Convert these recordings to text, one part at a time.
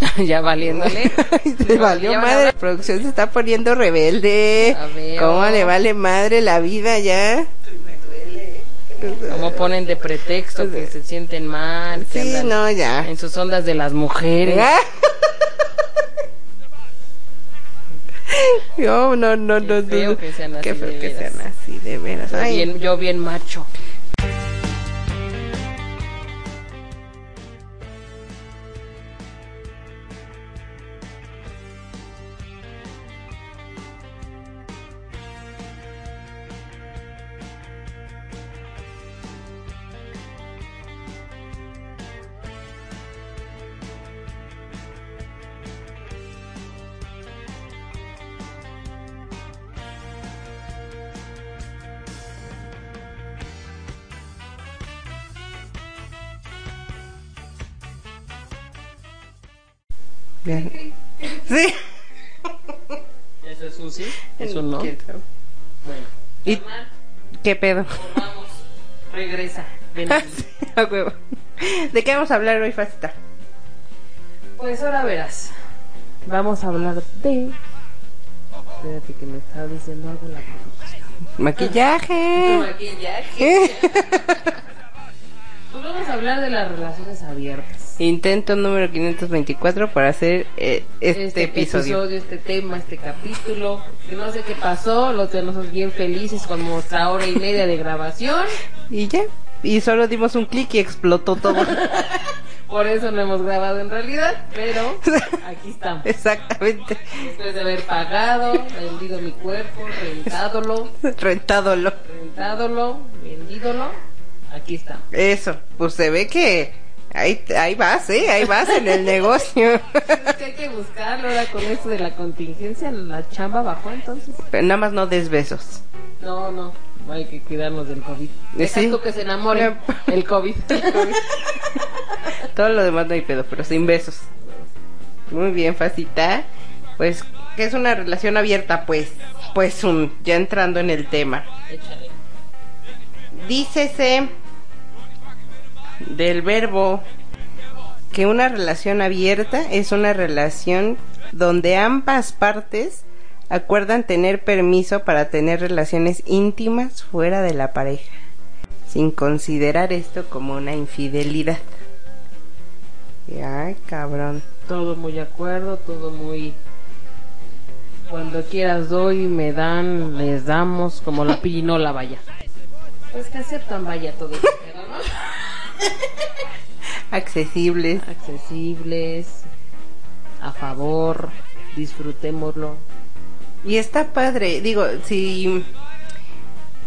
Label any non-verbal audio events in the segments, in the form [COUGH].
[LAUGHS] ya valiéndole. se [LAUGHS] valió Ya madre. La producción se está poniendo rebelde. ¿Cómo le vale madre la vida ya? Como ponen de pretexto que se sienten mal, que Sí, andan no, ya. en sus ondas de las mujeres. Ah. [LAUGHS] Yo, no, no, no, Qué feo no. que sean así Qué feo de que sean así, de veras. Yo Ay, bien, yo bien macho. Bien. Sí. ¿Eso es un sí? ¿Es un no? ¿Quién sabe? Bueno. ¿Y qué pedo? Vamos, regresa. [LAUGHS] Ven aquí. A huevo. ¿De qué vamos a hablar hoy, Facita? Pues ahora verás. Vamos a hablar de. Espérate que me estaba diciendo algo la producción. Maquillaje. [LAUGHS] Maquillaje. [LAUGHS] Pues vamos a hablar de las relaciones abiertas. Intento número 524 para hacer eh, este, episodio. este tema, este capítulo. Que no sé qué pasó, los tenemos bien felices con nuestra hora y media de grabación. Y ya. Y solo dimos un clic y explotó todo. [LAUGHS] Por eso no hemos grabado en realidad, pero aquí estamos. Exactamente. Después de haber pagado, vendido mi cuerpo, rentádolo, [LAUGHS] Rentádolo. rentádolo, vendídolo, aquí estamos. Eso. Pues se ve que ahí, ahí vas, ¿eh? Ahí vas en el negocio. [LAUGHS] Es que hay que buscarlo ahora con esto de la contingencia, la chamba bajó entonces. Pero nada más no des besos. No, no, hay que cuidarnos del COVID. Deja Sí. tú que se enamore [LAUGHS] el COVID. Todo lo demás no hay pedo, pero sin besos. Muy bien, Facita. Pues, ¿qué es una relación abierta? Pues, pues un, ya entrando en el tema. Échale. Dícese del verbo que una relación abierta es una relación donde ambas partes acuerdan tener permiso para tener relaciones íntimas fuera de la pareja, sin considerar esto como una infidelidad. Ay, cabrón. Todo muy de acuerdo, todo muy... Cuando quieras doy, me dan, les damos, como la pirinola vaya. Pues que aceptan vaya todo. [LAUGHS] Accesibles. Accesibles, a favor, disfrutémoslo. Y está padre, digo, si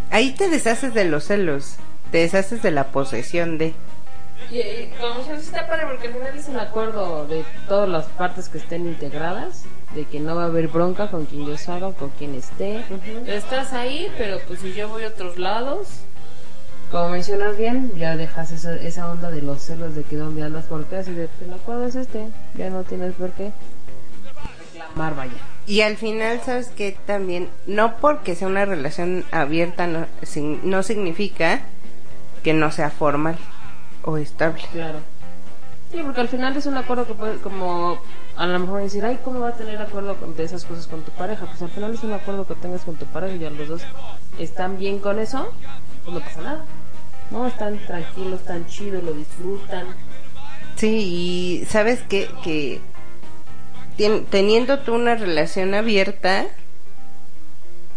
ahí te deshaces de los celos, te deshaces de la posesión de... Y, y como está padre porque al final es un acuerdo de todas las partes que estén integradas, de que no va a haber bronca con quien yo salga, con quien esté. Estás ahí, pero pues si yo voy a otros lados, como mencionas bien, ya dejas esa, esa onda de los celos de que dónde andas, por qué, así de, el acuerdo es este, ya no tienes por qué reclamar, vaya. Y al final, ¿sabes que También, no porque sea una relación abierta, no, sin- no significa que no sea formal o estable. Claro. Sí, porque al final es un acuerdo que puede, como a lo mejor decir, ay, ¿cómo va a tener acuerdo con- de esas cosas con tu pareja? Pues al final es un acuerdo que tengas con tu pareja y ya los dos están bien con eso, pues no pasa nada. No, están tranquilos, están chidos, lo disfrutan. Sí, y sabes que, que teniendo tú una relación abierta,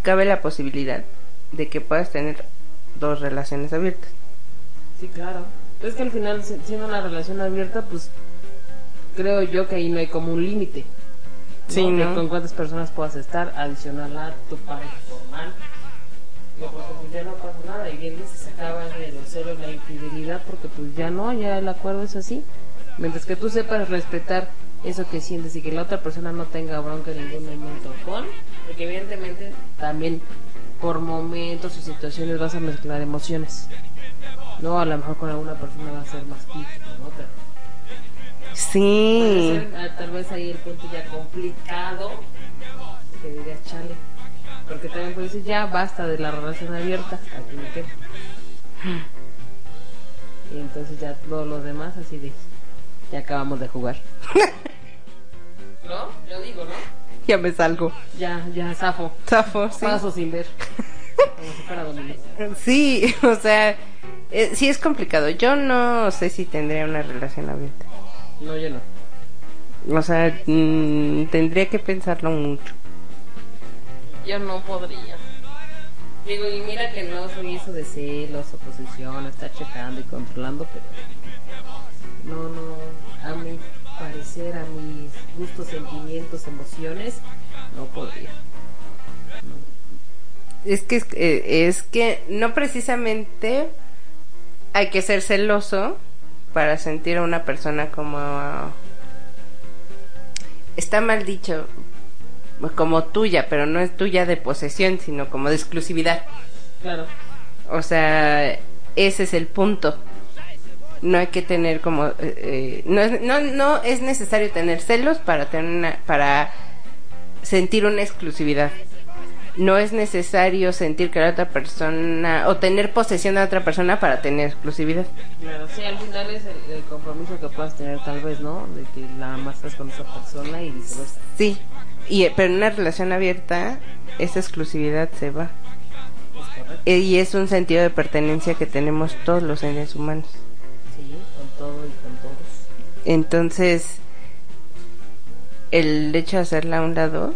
cabe la posibilidad de que puedas tener dos relaciones abiertas. Sí, claro. Es que al final, si- siendo una relación abierta, pues creo yo que ahí no hay como un límite. Sí. Con cuántas personas puedas estar adicional a tu pareja formal. Digo, porque pues ya no pasa nada. Y bien dices, se acaba de los celos, la infidelidad, porque pues ya no, ya el acuerdo es así. Mientras que tú sepas respetar eso que sientes y que la otra persona no tenga bronca en ningún momento con, porque evidentemente también por momentos o situaciones vas a mezclar emociones. No, a lo mejor con alguna persona va a ser más que con otra. Sí. Ser, ah, tal vez ahí el punto ya complicado que dirías chale porque también puedes decir ya basta de la relación abierta aquí me quedo y entonces ya todos los demás así de ya acabamos de jugar [LAUGHS] ¿No? Yo digo, ¿no? Ya me salgo. Ya, ya, zafo. Zafo, sí. Paso sin ver. Como si fuera. [LAUGHS] Sí, [LAUGHS] o sea, eh, sí es complicado. Yo no sé si tendría una relación abierta. No, yo no. O sea, mm, tendría que pensarlo mucho. Yo no podría. Digo, y mira que no soy eso de celos o posesión, estar checando y controlando, pero no, no, a mi parecer, a mis gustos, sentimientos, emociones, no podría. Es que es, eh, es que no precisamente hay que ser celoso para sentir a una persona como está mal dicho como tuya, pero no es tuya de posesión, sino como de exclusividad. Claro. O sea, ese es el punto. No hay que tener como eh, eh, no, es, no no es necesario tener celos para tener una, para sentir una exclusividad. No es necesario sentir que la otra persona o tener posesión de otra persona para tener exclusividad. Claro, sí, al final es el, el compromiso que puedas tener tal vez, ¿no? De que la amas con esa persona y viceversa. Sí, y, pero en una relación abierta, esa exclusividad se va. Es. Eh, Y es un sentido de pertenencia que tenemos todos los seres humanos. Sí, con todo y con todos. Entonces, el hecho de hacerla a un lado,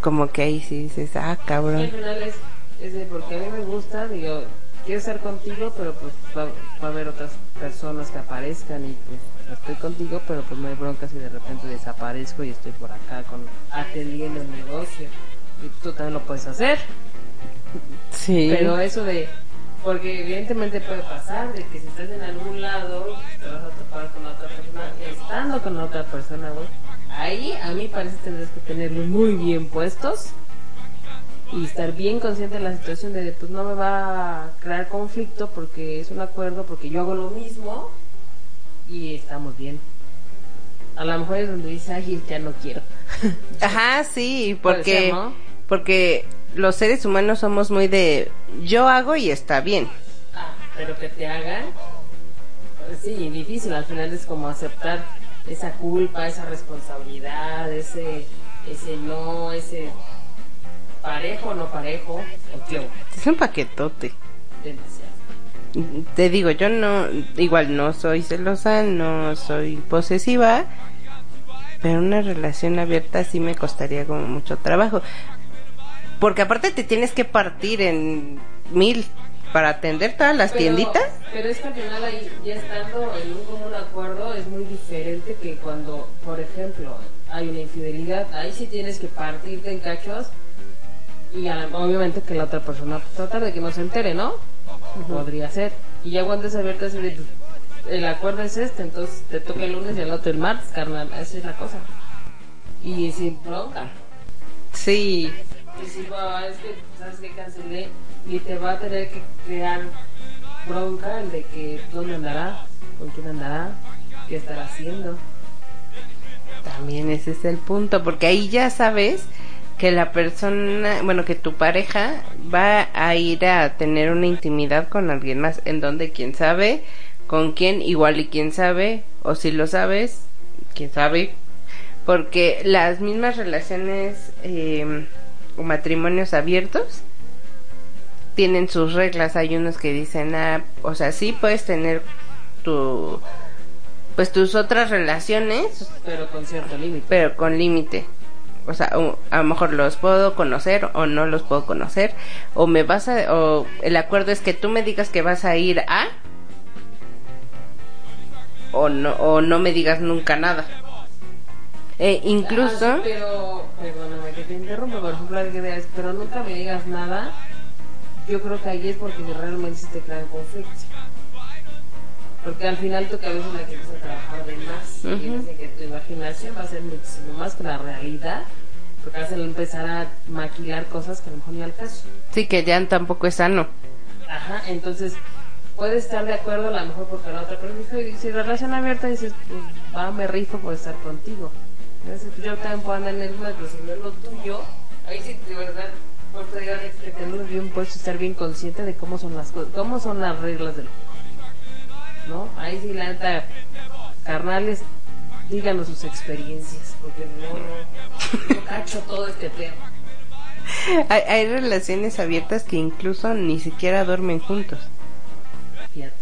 como que ahí sí dices, ah, Y al cabrón. final es, es de porque a mí me gusta, digo, quiero estar contigo, pero pues va, va a haber otras personas que aparezcan y pues estoy contigo, pero pues no hay bronca si de repente desaparezco y estoy por acá con atendiendo el negocio. Y tú también lo puedes hacer. Sí. Pero eso de, porque evidentemente puede pasar de que si estás en algún lado te vas a topar con otra persona, estando con otra persona, güey, ahí a mí parece tendrás que tenerlos muy bien puestos y estar bien consciente de la situación de, pues no me va a crear conflicto porque es un acuerdo, porque yo hago lo mismo y estamos bien. A lo mejor es donde dice, ay, ya no quiero. [LAUGHS] Ajá, sí, porque, ser, ¿no? porque los seres humanos somos muy de yo hago y está bien. Ah, pero que te hagan, pues sí, difícil. Al final es como aceptar esa culpa, esa responsabilidad, ese, ese no, ese parejo, no parejo, o Es un paquetote. Te digo, yo no, igual no soy celosa, no soy posesiva, pero una relación abierta sí me costaría como mucho trabajo. Porque aparte te tienes que partir en mil para atender todas las Pero- tienditas. Pero es que al final ahí, ya estando en un común acuerdo, es muy diferente que cuando, por ejemplo, hay una infidelidad, ahí sí tienes que partirte en cachos y obviamente que la otra persona tratar de que no se entere, ¿no? Podría ser. Y ya cuando es pues, el acuerdo es este, entonces te toca el lunes y el otro el martes, carnal, esa es la cosa. Y sin bronca. Sí, Y si va, es que sabes que cancelé y te va a tener que crear bronca el de que dónde andará, con quién andará, qué estará haciendo. también ese es el punto, porque ahí ya sabes que la persona, bueno, que tu pareja va a ir a tener una intimidad con alguien más, en donde quién sabe, con quién, igual y quién sabe, o si lo sabes, quién sabe, porque las mismas relaciones eh, o matrimonios abiertos tienen sus reglas, hay unos que dicen, ah, o sea, sí puedes tener tu, pues tus otras relaciones, Pero con cierto límite. pero con límite. O sea, o- a lo mejor los puedo conocer o no los puedo conocer. O me vas a. O el acuerdo es que tú me digas que vas a ir a. O no, o no me digas nunca nada. Eh, incluso. Ah, pero, perdóname que te interrumpa, por ejemplo, pero nunca me digas nada. Yo creo que ahí es porque realmente sí te crean conflicto. Porque al final tu cabeza la a trabajar de más. Y Ujú. dice que tu imaginación va a ser muchísimo más que la realidad. Porque a empezar a maquilar cosas que a lo mejor ni al caso. Sí, que ya tampoco es sano. Ajá, entonces puedes estar de acuerdo a lo mejor porque la otra persona y si relación abierta dices, pues va, me rifo por estar contigo. Entonces yo también puedo andar en el mismo, pero si no es lo tuyo, ahí sí de verdad, por te digo que tenerlo bien puesto, estar bien consciente de cómo son las cosas, cómo son las reglas del juego. ¿No? Ahí sí la neta, carnales, díganos sus experiencias, porque no, no, no cacho todo este tema. Hay, hay relaciones abiertas que incluso ni siquiera duermen juntos. Fíjate.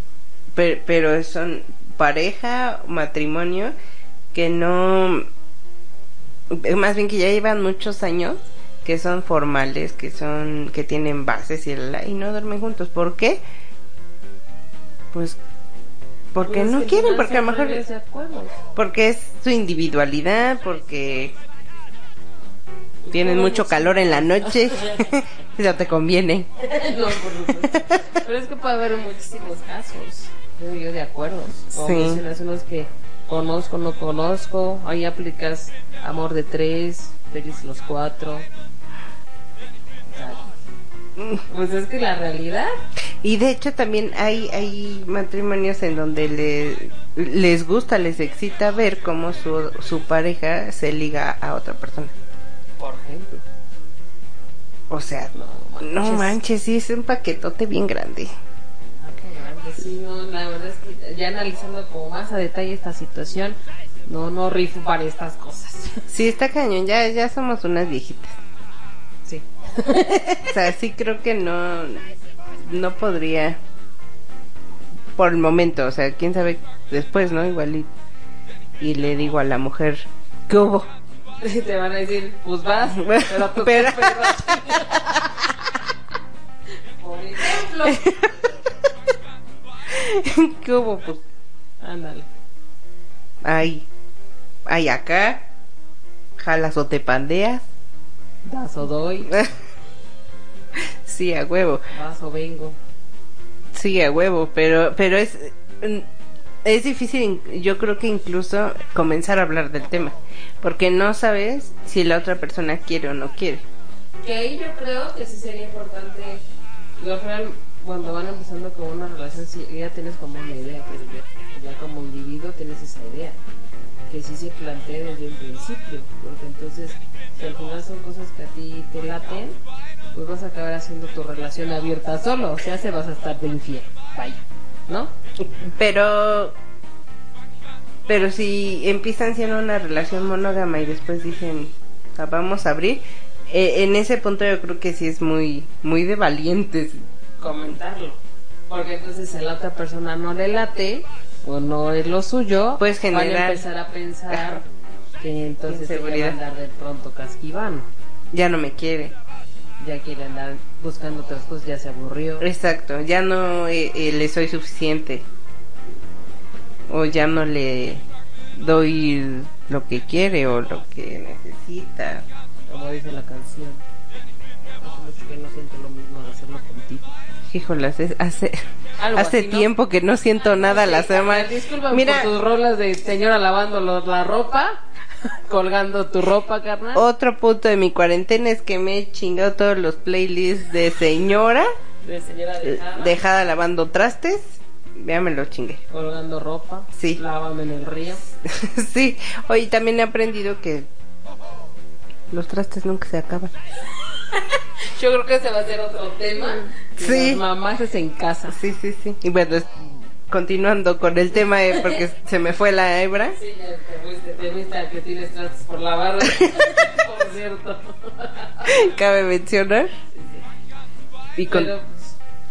Pero, pero son pareja, matrimonio, que no... Más bien que ya llevan muchos años, que son formales, que son que tienen bases y, la- y no duermen juntos. ¿Por qué? Pues porque Pues no quieren, porque a lo mejor... Porque es su individualidad, porque tienen mucho calor en la noche. [LAUGHS] [LAUGHS] Eso te conviene. [LAUGHS] no, por. Pero es que puede haber muchísimos casos, creo yo, de acuerdos. Como Sí. unos que conozco, no conozco. Ahí aplicas amor de tres, feliz los cuatro. O sea, Pues es que la realidad, Y de hecho también hay, hay matrimonios en donde le, les gusta, les excita ver cómo su, su pareja se liga a otra persona. por ejemplo. O sea, no manches. manches, sí, es un paquetote bien grande. Ah, grande, sí, no, la verdad es que ya analizando como más a detalle esta situación, no, no rifo para estas cosas. [LAUGHS] Sí, está cañón, ya, ya somos unas viejitas. Sí. [LAUGHS] O sea, sí creo que no, no podría por el momento, o sea, quién sabe después, ¿no? Igual y, y le digo a la mujer, ¿qué hubo? Te van a decir, pues vas, [LAUGHS] pero tú Pero-. [LAUGHS] Por ejemplo. [LAUGHS] ¿Qué hubo? Pues Ándale. hay, hay acá, jalas o te pandeas. Das o doy, sí, a huevo, vas o vengo. sí, a huevo, pero, pero es, mm, es difícil, yo creo que incluso comenzar a hablar del tema, porque no sabes si la otra persona quiere o no quiere. Que ahí yo creo que sí sería importante, yo al final, cuando van empezando con una relación, sí, ya tienes como una idea, pero ya, ya como individuo tienes esa idea, que sí se plantea desde un principio, porque entonces, si al final son cosas que a ti te laten, pues vas a acabar haciendo tu relación abierta solo, o sea, se vas a estar de infiel, vaya, ¿no? Pero, pero si empiezan siendo una relación monógama y después dicen, "Ah, vamos a abrir, eh, en ese punto yo creo que sí es muy, muy de valientes. comentarlo. Porque entonces si la otra persona no le late o no es lo suyo, Puedes van a empezar a pensar que entonces ella va a andar de pronto casquivano. Ya no me quiere. Ya quiere andar buscando otras cosas, ya se aburrió. Exacto, ya no eh, eh, le soy suficiente. O ya no le doy lo que quiere o lo que necesita. Como dice la canción. Hace mucho que no siento lo mismo de hacerlo contigo. Híjolas, es- hace, [LAUGHS] Algo hace así, ¿no? tiempo que no siento nada la Sí, semana. Disculpa Mira, por tus rolas de señora lavando la ropa, [LAUGHS] colgando tu ropa, carnal. otro punto de mi cuarentena es que me he chingado todos los playlists de señora de señora eh, dejada, dejada lavando trastes. Ya me lo chingué. colgando ropa. Sí. Lávame en el río. [LAUGHS] sí, hoy también he aprendido que los trastes nunca se acaban. [LAUGHS] Yo creo que ese va a ser otro tema. Sí. Las mamás es en casa. Sí, sí, sí. Y bueno, es- continuando con el tema, eh, porque se me fue la hebra. Sí, te fuiste, que tienes trastes por lavar. [LAUGHS] por cierto. Cabe mencionar. Y, con- Pero,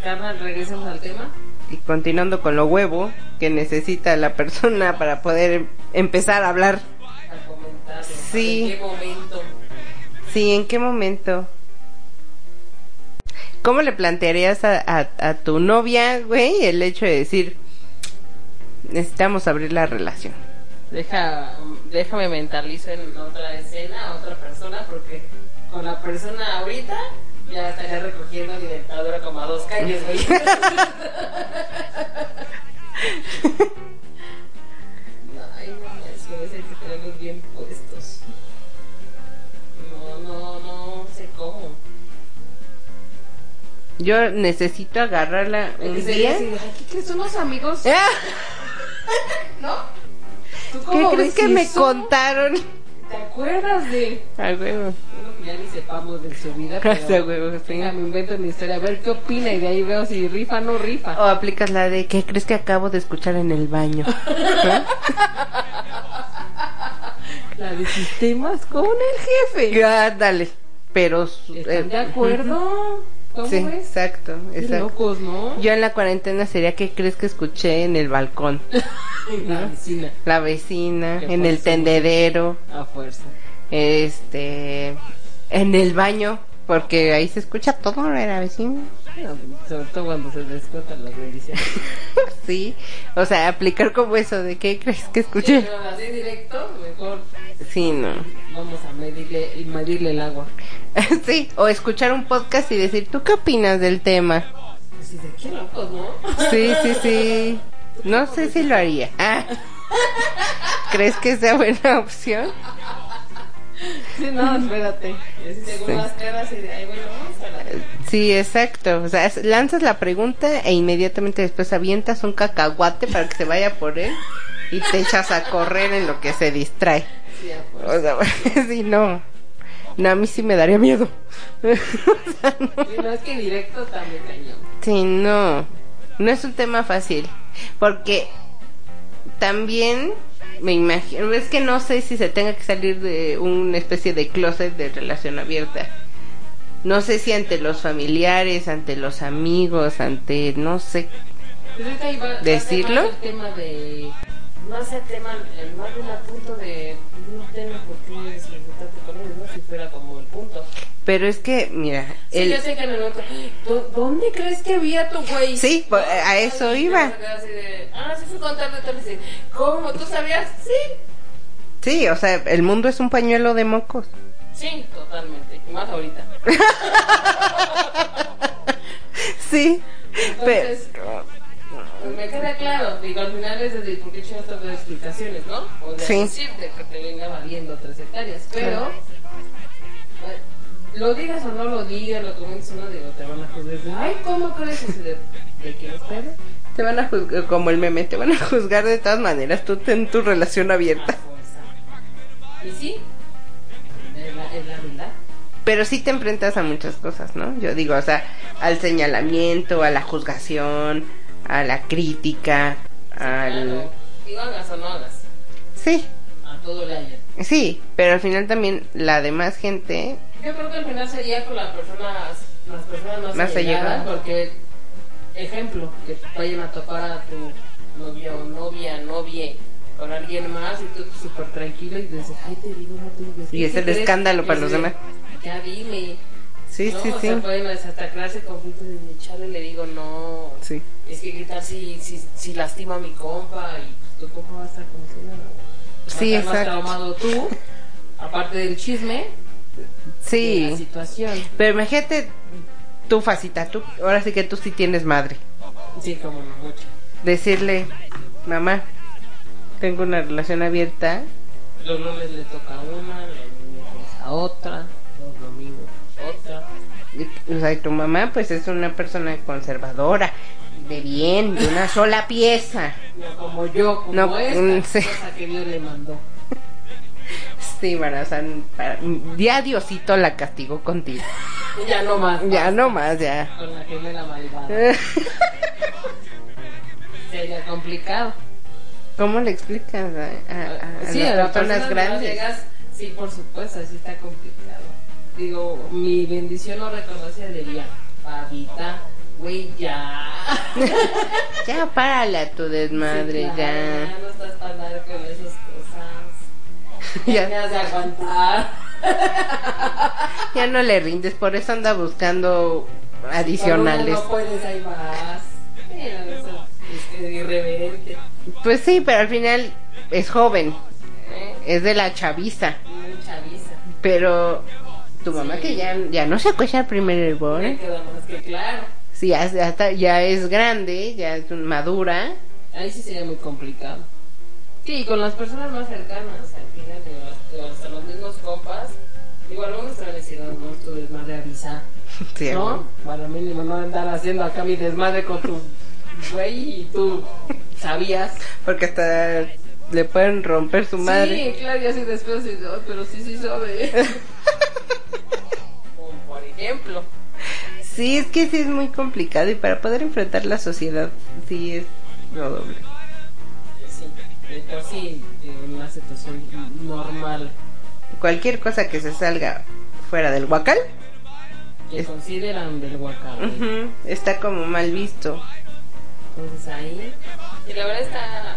carnal, regresemos al tema. y continuando con lo huevo que necesita la persona para poder em- empezar a hablar. A. Sí. ¿En qué momento? Sí, ¿en qué momento? ¿Cómo le plantearías a, a, a tu novia, güey, el hecho de decir, necesitamos abrir la relación? Deja, déjame mentalizo en otra escena, a otra persona, porque con la persona ahorita ya estaría recogiendo mi dentadura como a dos calles, güey. [LAUGHS] Ay, no, que bien puestos. No, no, no sé cómo. Yo necesito agarrarla un día. ay, ¿Qué crees? ¿Unos amigos? [LAUGHS] [LAUGHS] ¿No? ¿Tú ¿Qué cómo crees ves que me eso? contaron? ¿Te acuerdas de...? A huevo. Ya ni sepamos de su vida, [LAUGHS] pero huevo, sí. venga, me invento una historia, a ver qué opina y de ahí veo si rifa o no rifa. O aplicas la de, ¿qué crees que acabo de escuchar en el baño? ¿Ah? [LAUGHS] La de sistemas con el jefe. Ya, dale. Pero. ¿Están eh, de acuerdo? ¿Cómo Sí, exacto, exacto. locos, ¿no? Yo en la cuarentena sería que crees que escuché en el balcón, [LAUGHS] La vecina. la vecina, en el tendedero, A fuerza. este, en el baño, porque ahí se escucha todo de la vecina. No, sobre todo cuando se descuentan las bendiciones. [LAUGHS] Sí, o sea, aplicar como eso de qué crees que Sí, escuché. pero así directo, mejor Sí, no. Vamos a medirle, medirle el agua. [LAUGHS] Sí, o escuchar un podcast y decir, ¿tú qué opinas del tema? Así de qué locos, ¿no? [LAUGHS] Sí, sí, sí. No sé si lo haría. Ah. [LAUGHS] ¿Crees que sea buena opción? Sí, no, espérate. Sí. las caras y de ahí, bueno. Sí, exacto. O sea, lanzas la pregunta e inmediatamente después avientas un cacahuate para que se vaya por él y te echas a correr en lo que se distrae. Fuerza. O sea, [LAUGHS] sí, no. No, a mí sí me daría miedo. O sea, no. Y no es que directo también cañón. Sí, no. No es un tema fácil. Porque también me imagino, es que no sé si se tenga que salir de una especie de closet de relación abierta. No sé si ante los familiares, ante los amigos, ante, no sé. Pues va- va ¿Decirlo? más el tema de... No sé, el tema, el más el punto de... No tengo por qué con ellos, ¿no? Si fuera como el punto. Pero es que, mira, Sí, el, yo sé que en el otro... "¿Dó- ¿Dónde crees que había tu güey? Sí, pues, a eso iba. de, Ah, sí fui con tal de tal. y dice, ¿Cómo? ¿Tú sabías? Sí. sí, o sea, el mundo es un pañuelo de mocos. Sí, totalmente. Y más ahorita. [LAUGHS] Sí, Entonces, pero me queda claro. Digo, al final es decir, porque hecho estas dos explicaciones, ¿no? O de Sí. decirte que te venga valiendo tres hectáreas. Pero, eh, lo digas o no lo digas, lo comentes o no, digo, te van a juzgar. de, Ay, ¿cómo crees? Así de, ¿de quién es pedo? te van a juzgar, como el meme, te van a juzgar de todas maneras, tú ten tu relación abierta. Y sí, es la, es la verdad. Pero sí te enfrentas a muchas cosas, ¿no? Yo digo, o sea, al señalamiento, a la juzgación, a la crítica, al... No hagas. Sí, A todo haya. sí, pero al final también la demás gente, Yo creo que al final sería con las personas, las personas más, Más allegadas, porque, ejemplo, que vayan a topar a tu novio novia, novie, con alguien más y tú súper tranquilo y dices, ay, te digo, no te digo. Y es ¿qué el escándalo para los de, demás. Ya dime. Sí, ¿no? sí, o sí, sea, pueden hasta crearse conflictos de echarle le digo, no. sí, Es que gritar si, si, si lastima a mi compa y tu compa va a estar a Sí, estar más exacto. traumado tú, aparte del chisme, de la sí. situación. Pero imagínate, tú, Facita, tú, ahora sí que tú sí tienes madre. Sí, como no mucho. Decirle, mamá, tengo una relación abierta, Los lunes le toca a una, los a otra, o sea, y tu mamá pues es una persona conservadora, de bien, de una sola pieza. No como yo, como No, esta mm, sí. cosa que Dios le mandó. Sí, bueno, o sea, para- ya Diosito la castigó contigo. Ya no más. Ya no más, ya. Con la gemela malvada. [LAUGHS] Sería complicado. ¿Cómo le explicas a, a- a- sí, a las personas grandes? llegas, sí, por supuesto, así está complicado. Digo, mi bendición no reconocida diría, Pavita, güey, ya. Ya, párale a tu desmadre, Sí, claro, ya. no estás para andar con esas cosas. Ya. [LAUGHS] Ya me has de aguantar. Ya no le rindes, por eso anda buscando adicionales. No puedes, ahí vas. Eso es irreverente. Pues sí, pero al final es joven, ¿eh? es de la chaviza. Muy chaviza. Pero tu mamá Sí. que ya, ya no se cuesta el primer hervor, Me queda más que claro. Sí, ya, ya está- ya es grande, ya es madura. Ahí sí sería muy complicado. Sí, con las personas más cercanas, al final, hasta- hasta los mismos compas. Digo, algunos nuestra necesidad, ¿no? Tu desmadre avisa, [LAUGHS] Sí, ¿no? Para mínimo no andar haciendo acá mi desmadre con tu güey y tú sabías. Porque hasta le pueden romper su madre. Sí, claro, y así después "Ay, pero sí, sí sabe. [LAUGHS] Ejemplo. Sí, es que sí es muy complicado y para poder enfrentar la sociedad, sí es lo doble. Sí, de por sí, en una situación normal Cualquier cosa que se salga fuera del huacal que consideran del ujú, está como mal visto. Entonces ahí. Y la verdad está.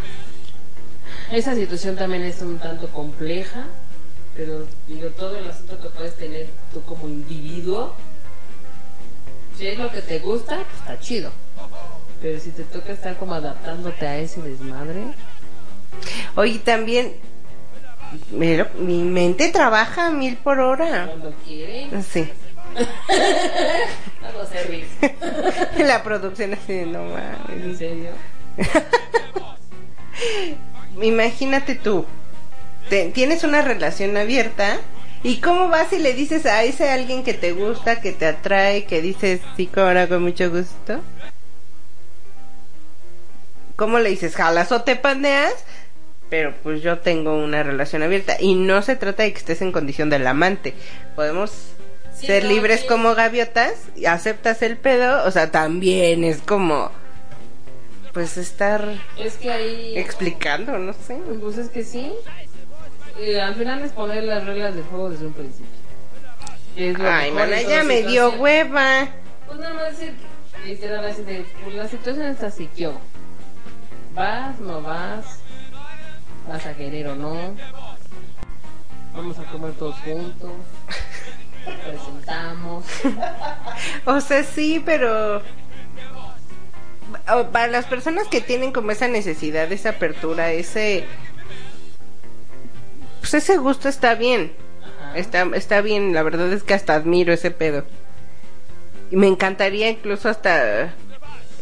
Esa situación también es un tanto compleja, pero digo, todo el asunto que puedes tener tú como individuo, si es lo que te gusta, pues está chido. Pero si te toca estar como adaptándote a ese desmadre, Oye, también mira, mi mente trabaja a mil por hora. cuando quieren, Sí. [LAUGHS] [LAUGHS] La producción así de no ¿En mames. serio? [LAUGHS] Imagínate tú, te- tienes una relación abierta y cómo vas y le dices a ese alguien que te gusta, que te atrae, que dices sí, ahora con mucho gusto. ¿Cómo le dices? ¿Jalas o te pandeas? Pero pues yo tengo una relación abierta y no se trata de que estés en condición del amante. Podemos Sí, ser no, libres sí. como gaviotas y aceptas el pedo, o sea, también es como pues estar Es que ahí. explicando, no sé. Pues es que sí. Eh, al final es poner las reglas del juego desde un principio. Es lo Ay, mejor mana, en ya me dio situación. hueva. Pues nada más decir, literal, así de, pues la situación está así, ¿qué hubo? ¿Vas, no vas? ¿Vas a querer o no? Vamos a comer todos juntos. [LAUGHS] Presentamos. O sea, sí, pero o para las personas que tienen como esa necesidad, esa apertura, ese pues ese gusto está bien. Ajá. Está está bien, la verdad es que hasta admiro ese pedo. Y me encantaría incluso hasta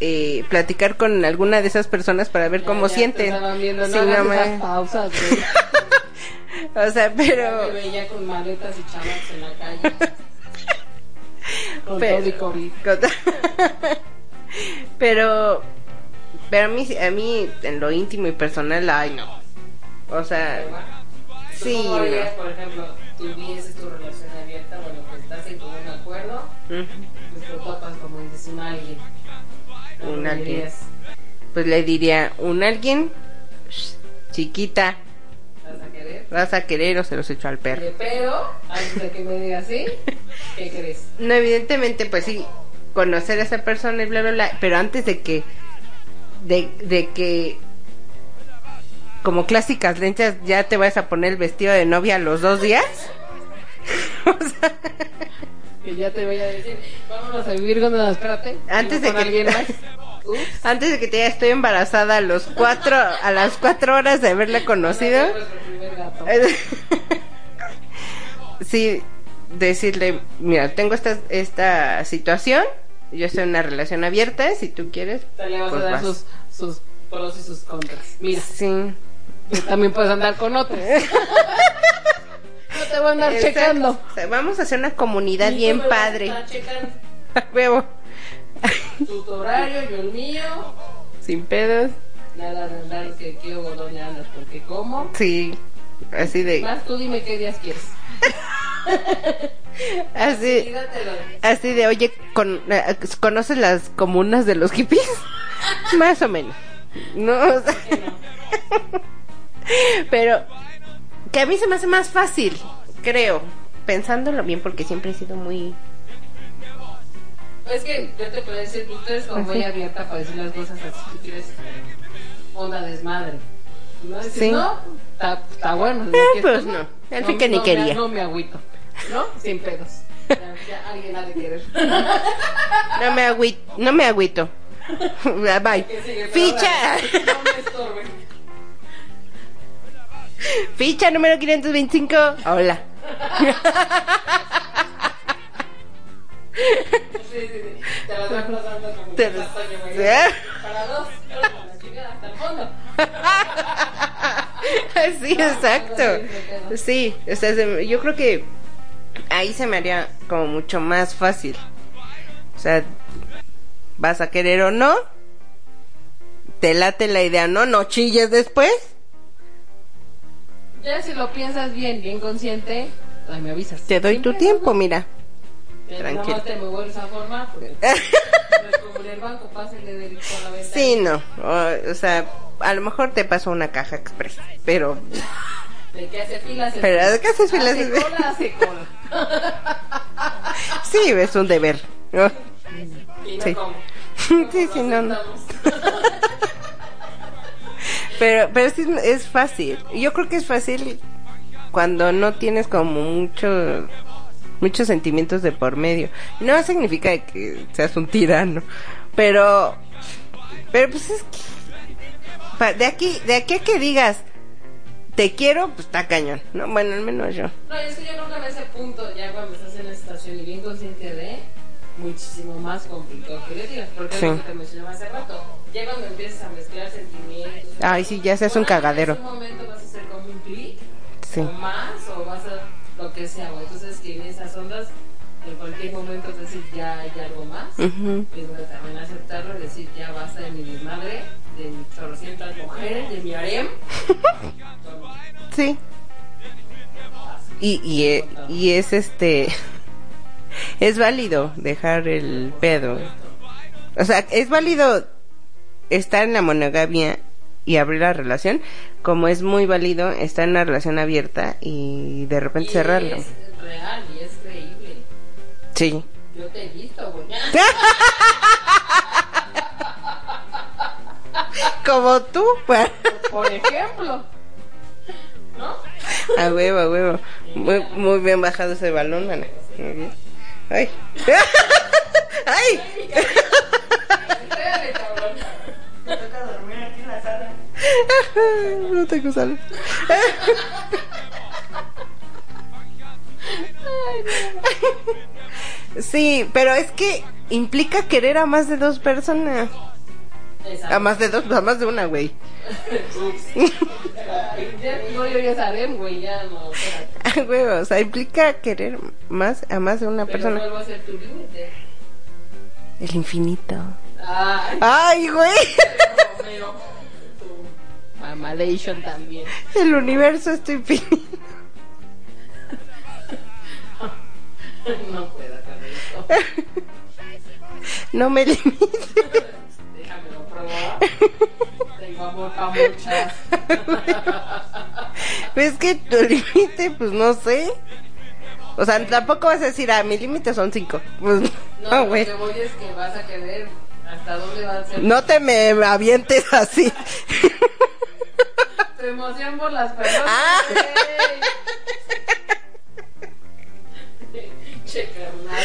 eh, platicar con alguna de esas personas para ver Ya- cómo ya te sienten. viendo, no no esas me- pausas. [LAUGHS] O sea, pero veía con maletas y chamacos en la calle. [LAUGHS] Con Pero- todo y COVID. [LAUGHS] Con- pero pero a mí a mí en lo íntimo y personal ay no o sea Sí, ¿Tú cómo no. harías, por ejemplo, tuvieses tu relación abierta, bueno, que estás en común acuerdo, ujú, pues te topas, como dices, un alguien. ¿Cómo Un alguien. pues le diría un alguien "Shh, chiquita ¿Vas a querer? vas a querer o se los echo al perro Pero, antes de que me digas sí, [LAUGHS] ¿qué crees? no evidentemente pues sí conocer a esa persona y bla bla bla pero antes de que de, de que como clásicas lenchas ya te vas a poner el vestido de novia a los dos días [LAUGHS] o sea Que ya te voy a decir, vámonos a vivir con no, espérate. Antes de que- alguien [LAUGHS] más. Ups. Antes de que te diga estoy embarazada a los cuatro, a las cuatro horas de haberla conocido. [LAUGHS] Sí, decirle, mira, tengo esta, esta situación, yo estoy en una relación abierta, si tú quieres, Te le vas pues a dar vas. sus, sus pros y sus contras. Mira, Sí. También puedes andar con otros. [LAUGHS] no te voy a andar Exacto. checando. Vamos a hacer una comunidad bien padre. huevo. [LAUGHS] Tu horario, yo el mío. Sin pedos. Nada de andar que quiero andas, porque como. Sí. Así de, Más tú dime qué días quieres. [LAUGHS] así, así de, oye, con, eh, ¿conoces las comunas de los hippies? Más o menos. No, o sea, no. Pero que a mí se me hace más fácil, creo, pensándolo bien porque siempre he sido muy... Es que yo te puedo decir, tú eres como muy abierta para decir las cosas así. Tú quieres onda desmadre. No decir, Sí. no, está, bueno. Eh, ¿no? pues ¿Quieres no, al fin que ni me- quería. no me agüito. ¿No? Sin pedos. Ya, ya alguien ha de querer. No me agüito, no me agüito. [LAUGHS] Bye. Que sigue, Ficha, No me estorbe. Ficha número 525. Hola. Sí, sí, sí. Te vas pasando como. Para dos. la hasta el fondo. Sí, exacto. Sí, o sea, se- yo creo que ahí se me haría como mucho más fácil. O sea, vas a querer o no, te late la idea, no, no chilles después. Ya si lo piensas bien, bien consciente, me avisas. Te doy tu tiempo, ¿no? mira. Tranquilo. Te me vuelves a formar porque no es como en el banco, pásenle del con la ventana. Sí, no, o, o sea, a lo mejor te pasó una caja express, pero De que hace filas. Pero que hace filas, Hace cola, [LAUGHS] hace cola. sí, es un deber. ¿no? Y no Sí. como. [LAUGHS] Sí, sí, no, no. [LAUGHS] Pero, pero es, es fácil. Yo creo que es fácil cuando no tienes como mucho, muchos sentimientos de por medio. No significa que seas un tirano, pero, pero pues es que de aquí, de aquí a que digas te quiero, pues está cañón, ¿no? Bueno, al menos yo. No, es que yo nunca me ese punto, ya cuando estás en la estación y bien consciente de, muchísimo más complicado que le digas, porque es Sí. lo que te mencionaba hace rato. Ya cuando empiezas a mezclar sentimientos. Ay, sí, ya se hace un cagadero. En ese momento vas a hacer como un clic, Sí. o más, o vas a lo que sea, o entonces en esas ondas, en cualquier momento es decir, ya hay algo más. Y luego también aceptarlo y decir, ya basta de mi desmadre, de mis chorrocientas mujeres, de mi harem. [LAUGHS] Sí. Y, y, eh, y es este. Es válido dejar el pedo. O sea, es válido estar en la monogamia y abrir la relación, como es muy válido estar en una relación abierta y de repente Y cerrarlo. Es real y es creíble. Sí. Yo te he visto, güey. [LAUGHS] Como tú, pues. Por ejemplo. ¿No? A huevo, a huevo. Muy, muy bien bajado ese balón, mana. Muy bien. Ay. [LAUGHS] Ay. Me toca dormir aquí en la sala. No tengo sal. Sí, pero es que implica querer a más de dos personas. A más de dos, a más de una, güey. No, yo ya sabía, güey, ya no. [LAUGHS] Ah, güey, o sea, implica querer más a más de una Pero persona. vuelvo a ser tu límite. El infinito. Ay, Ay, güey. Mamalation también. El universo es tu infinito. [LAUGHS] No puedo con esto. [LAUGHS] No me limites. Tengo amor para muchas. Es que tu límite, pues no sé. O sea, tampoco vas a decir, ah, mi límite son cinco. Pues No, no, lo güey. que voy es que vas a querer hasta dónde va a ser No te me avientes así. [LAUGHS] tu emoción por las personas. Ah. güey. [LAUGHS] Che, carnal.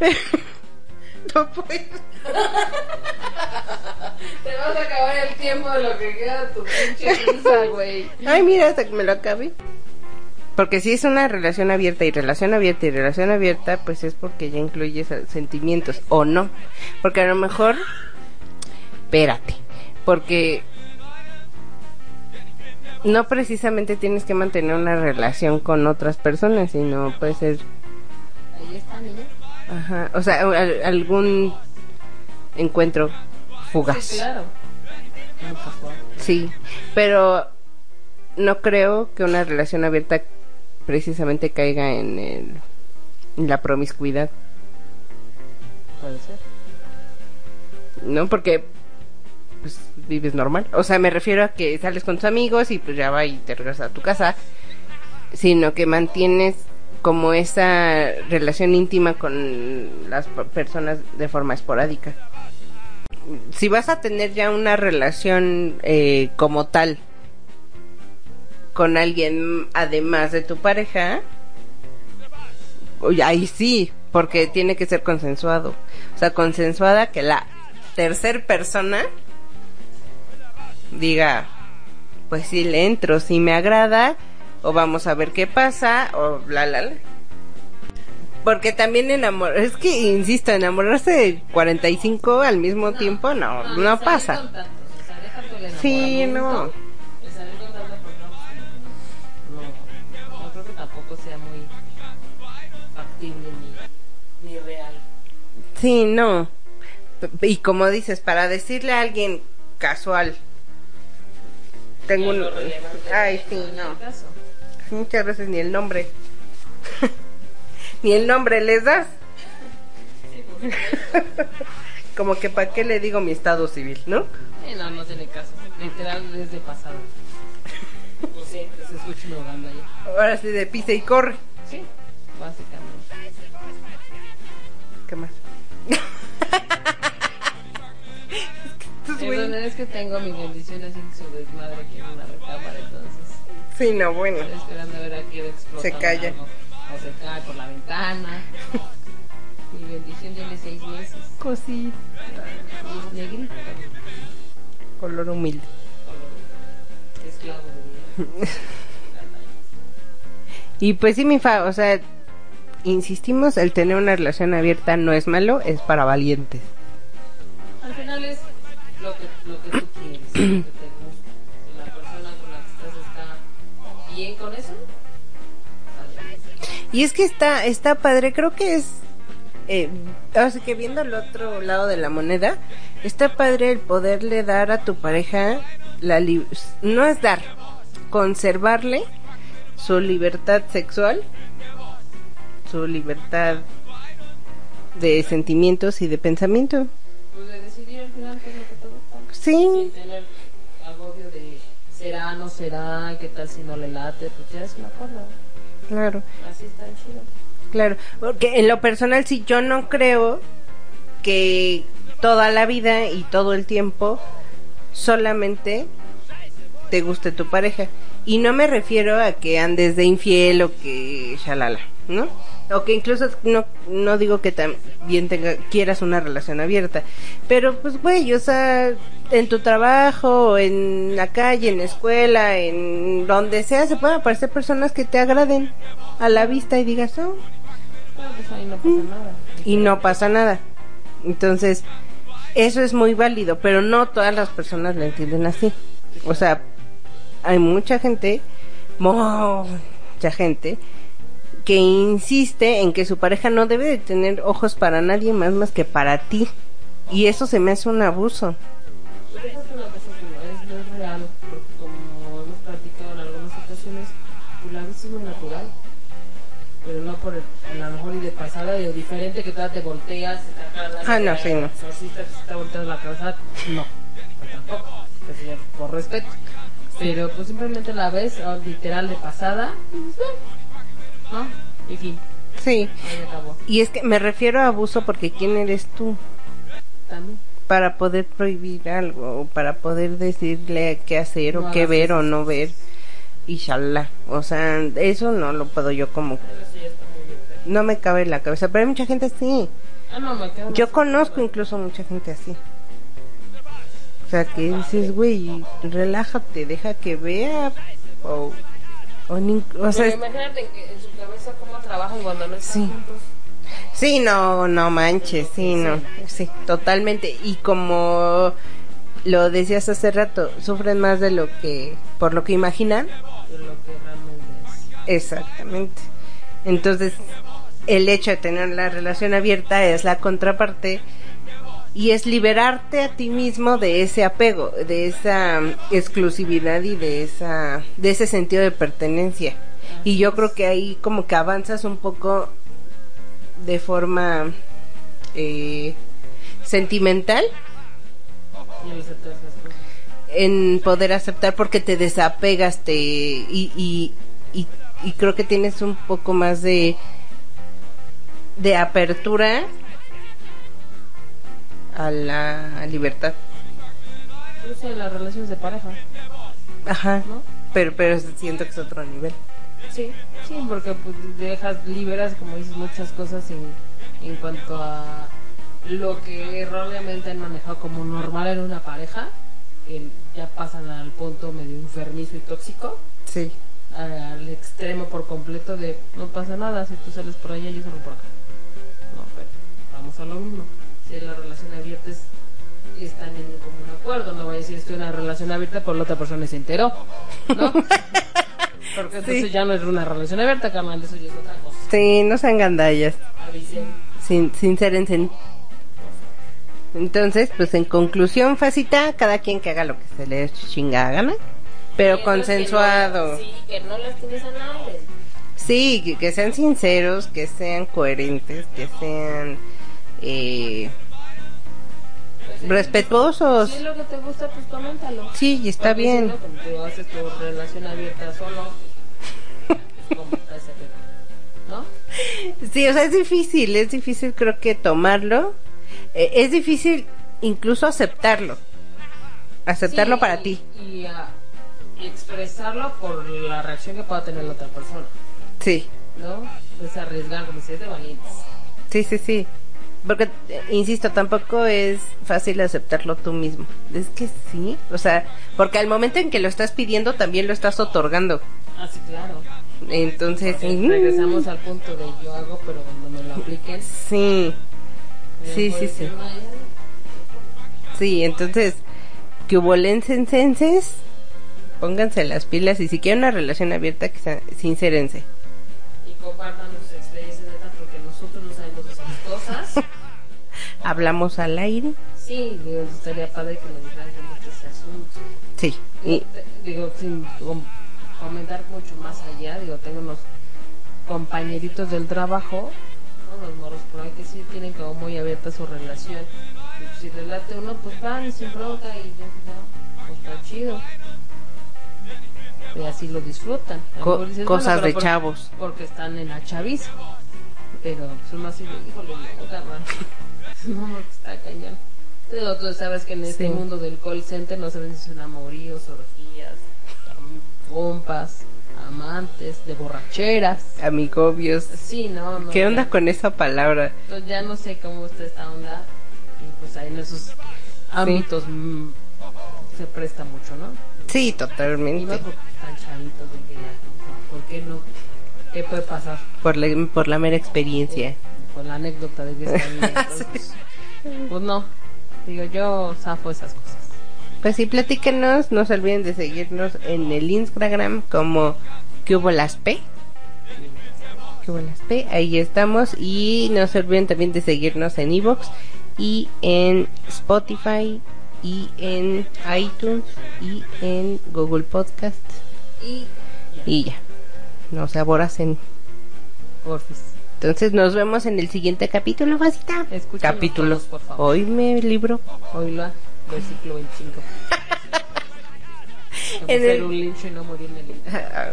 [LAUGHS] [LAUGHS] No puedo. Te vas a acabar el tiempo de lo que queda de tu pinche risa, [LAUGHS] güey. Ay, mira, hasta que me lo acabe. Porque si es una relación abierta y relación abierta y relación abierta, pues es porque ya incluye esos sentimientos. O no. Porque a lo mejor. Espérate. Porque. No precisamente tienes que mantener una relación con otras personas, sino puede ser. Ahí está, niña. Ajá. O sea, al- algún encuentro fugaz. Sí, claro. Sí, pero no creo que una relación abierta precisamente caiga en, el, en la promiscuidad, Puede ser. ¿no? Porque pues vives normal. O sea, me refiero a que sales con tus amigos y pues ya va y te regresas a tu casa, sino que mantienes como esa relación íntima con las personas de forma esporádica. Si vas a tener ya una relación eh, como tal con alguien además de tu pareja, ahí sí, porque tiene que ser consensuado. O sea, consensuada que la tercer persona diga, pues sí le entro, si me agrada, o vamos a ver qué pasa, o bla, bla, bla. Porque también enamor... Es que, insisto, enamorarse de 45 al mismo tiempo, no, no, salir pasa. con tantos, o sea, deja tú el Sí, no. el salir con tantos, no, no, no creo que tampoco sea muy factible ni, ni real. Sí, no. Y como dices, para decirle a alguien casual, tengo un... Ay, sí, no. Muchas veces ni el nombre. [LAUGHS] ni el nombre les das. [LAUGHS] como que para qué le digo mi estado civil, ¿no? Eh, no, no tiene caso. Literal es de pasado. Pues sí, se escucha banda ahí. Ahora sí de pisa y corre. Sí, básicamente. ¿Qué más? [LAUGHS] Es que tengo mi bendición así su desmadre aquí en una Sí, no, bueno. estoy esperando a ver a explota. Se calla. O se cae por la ventana. [LAUGHS] mi bendición tiene seis meses. Cosita. Negrita. Color humilde. Esclavo de vida. Y pues sí, mi fa, o sea, insistimos, el tener una relación abierta no es malo, es para valientes. Al final es lo que, lo que tú quieres, [CLEARS THROAT] bien con eso, adelante. Y es que está, está padre, creo que es, eh, así que viendo el otro lado de la moneda, está padre el poderle dar a tu pareja la li- no es dar, conservarle su libertad sexual, su libertad de sentimientos y de pensamiento. Pues de decidir al final qué es lo que te gusta. Sí, será, no será, qué tal si no le late, pues ya es un acuerdo. claro. Así está chido. Claro, porque en lo personal sí yo no creo que toda la vida y todo el tiempo solamente te guste tu pareja. Y no me refiero a que andes de infiel o que shalala, ¿no? O que incluso no, no digo que también tenga, quieras una relación abierta. Pero pues, güey, o sea, en tu trabajo, en la calle, en la escuela, en donde sea, se pueden aparecer personas que te agraden a la vista y digas, oh, pues ahí no pasa nada. y no pasa nada. Entonces, eso es muy válido, pero no todas las personas lo entienden así. O sea, hay mucha gente, mucha gente, que insiste en que su pareja no debe de tener ojos para nadie más más que para ti. Y eso se me hace un abuso. Pues una cosa que no es, no es real, porque como hemos platicado en algunas ocasiones, pues la vista es muy natural. Pero no por el, a lo mejor y de pasada o diferente que te volteas, Ah, no, sí, no. exorcista que se está volteando la cabeza, no, pues tampoco, pues por respeto. Pero pues simplemente la ves oh, literal de pasada, y "Ah", ¿no? Y fin, Sí. ahí acabó. Y es que me refiero a abuso porque ¿quién eres tú? También. para poder prohibir algo o para poder decirle qué hacer o qué ver o no ver y shalala. O sea, eso no lo puedo yo como no me cabe en la cabeza, pero hay mucha gente así. Ah, no, me Yo conozco incluso mucha gente así. O sea, que dices, güey, relájate, deja que vea o o, o sea, imagínate que en su trabaja cuando no están Sí. juntos. Sí, no, no manches, sí, no, sí, totalmente. Y como lo decías hace rato, sufren más de lo que, por lo que imaginan. de lo que realmente es. Exactamente. Entonces, el hecho de tener la relación abierta es la contraparte y es liberarte a ti mismo de ese apego, de esa exclusividad y de esa, de ese sentido de pertenencia. Y yo creo que ahí como que avanzas un poco de forma eh, sentimental. En poder aceptar porque te desapegas te y, y, y, y creo que tienes un poco más de de apertura a la libertad. Yo sé, las relaciones de pareja, ajá. ¿no? pero pero siento que es otro nivel Sí, sí, porque pues dejas, liberas, como dices, muchas cosas en, en cuanto a lo que erróneamente han manejado como normal en una pareja, que ya pasan al punto medio enfermizo y tóxico, sí al extremo por completo de no pasa nada, si tú sales por allá, yo salgo por acá. No, pero vamos a lo mismo. Si la relación abierta es, están en común acuerdo, no voy a decir estoy en una relación abierta, por la otra persona se enteró, ¿no? [LAUGHS] Porque entonces Sí. ya no es una relación abierta, carnal, eso ya es otra cosa. sí no sean gandallas Avisen. sin sin ser en sen- entonces pues en conclusión facita cada quien que haga lo que se le chinga gana pero consensuado Que no, sí, que no las tienes a nadie. Sí, que, que sean sinceros, que sean coherentes, que sean eh, respetuosos. Si es lo que te gusta, pues coméntalo. Sí, y está Porque bien. Si tú haces tu relación abierta solo, pues. [LAUGHS] ¿No? Sí, o sea, es difícil, es difícil creo que tomarlo. Eh, es difícil incluso aceptarlo. Aceptarlo Sí, para ti. Y, ah, y expresarlo por la reacción que pueda tener la otra persona, Sí, ¿no? Es arriesgar, como si es de valientes. sí, sí, sí. Porque, eh, insisto, tampoco es fácil aceptarlo tú mismo. Es que sí, o sea, porque al momento en que lo estás pidiendo también lo estás otorgando. Ah, sí, claro. Entonces, mm, regresamos al punto de yo hago, pero cuando me lo apliquen, sí, me Sí, sí, sí. decir, "No, ya". sí, entonces, que hubo lensenses, pónganse las pilas y si quieren una relación abierta, que sea, sincérense. Hablamos al aire. Sí, digo, estaría padre que nos dijeran cómo está ese asunto. Sí, y, Digo, sin com- comentar mucho más allá, digo, tengo unos compañeritos del trabajo, ¿no? los morros por ahí que sí tienen como muy abierta su relación. Y si relate uno, pues van sin bronca y ya, no, pues está chido. Y así lo disfrutan. Co- dices, cosas de chavos. Porque están en la chaviza. Pero pues uno así de, híjole, no. [LAUGHS] no, está cañón. Pero tú sabes que en este Sí. mundo del call center no sabes si son amoríos, orgías, compas, amantes, de borracheras. amigobios. Sí, no, no. ¿Qué onda con esa palabra? Entonces ya no sé cómo está esta onda. Y pues ahí en esos ámbitos mm, se presta mucho, ¿no? Sí, totalmente. porque están chavitos de que ya, ¿por qué no? ¿Qué puede pasar? Por la, por la mera experiencia. Con la anécdota de que está [LAUGHS] entonces, Pues no, digo yo zafo esas cosas. Pues sí, platícanos. No se olviden de seguirnos en el Instagram como que hubo las P. Que hubo las P. Ahí estamos. Y no se olviden también de seguirnos en Evox y en Spotify y en iTunes y en Google Podcast. Y Y ya. No se aboracen. porfis. Entonces nos vemos en el siguiente capítulo, Vasita. Escúchenlo Capítulo. todos, por favor. Hoy me libro. Oílo, versículo 25. En el- un lincho y no morir en el lincho. [LAUGHS] Ah.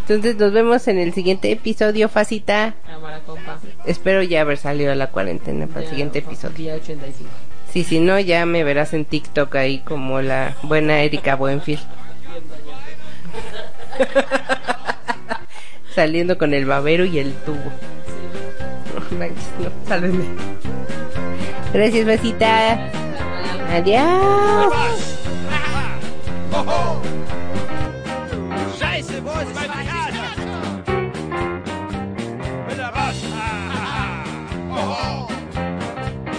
Entonces nos vemos en el siguiente episodio, Facita. Cámara, compa. Espero ya haber salido de la cuarentena para el siguiente episodio. Día 85. Sí, si no, ya me verás en TikTok ahí como la buena Erika Buenfield. [LAUGHS] Saliendo con el babero y el tubo. No manches, no, sálvenme. Gracias, Vasita. Adiós.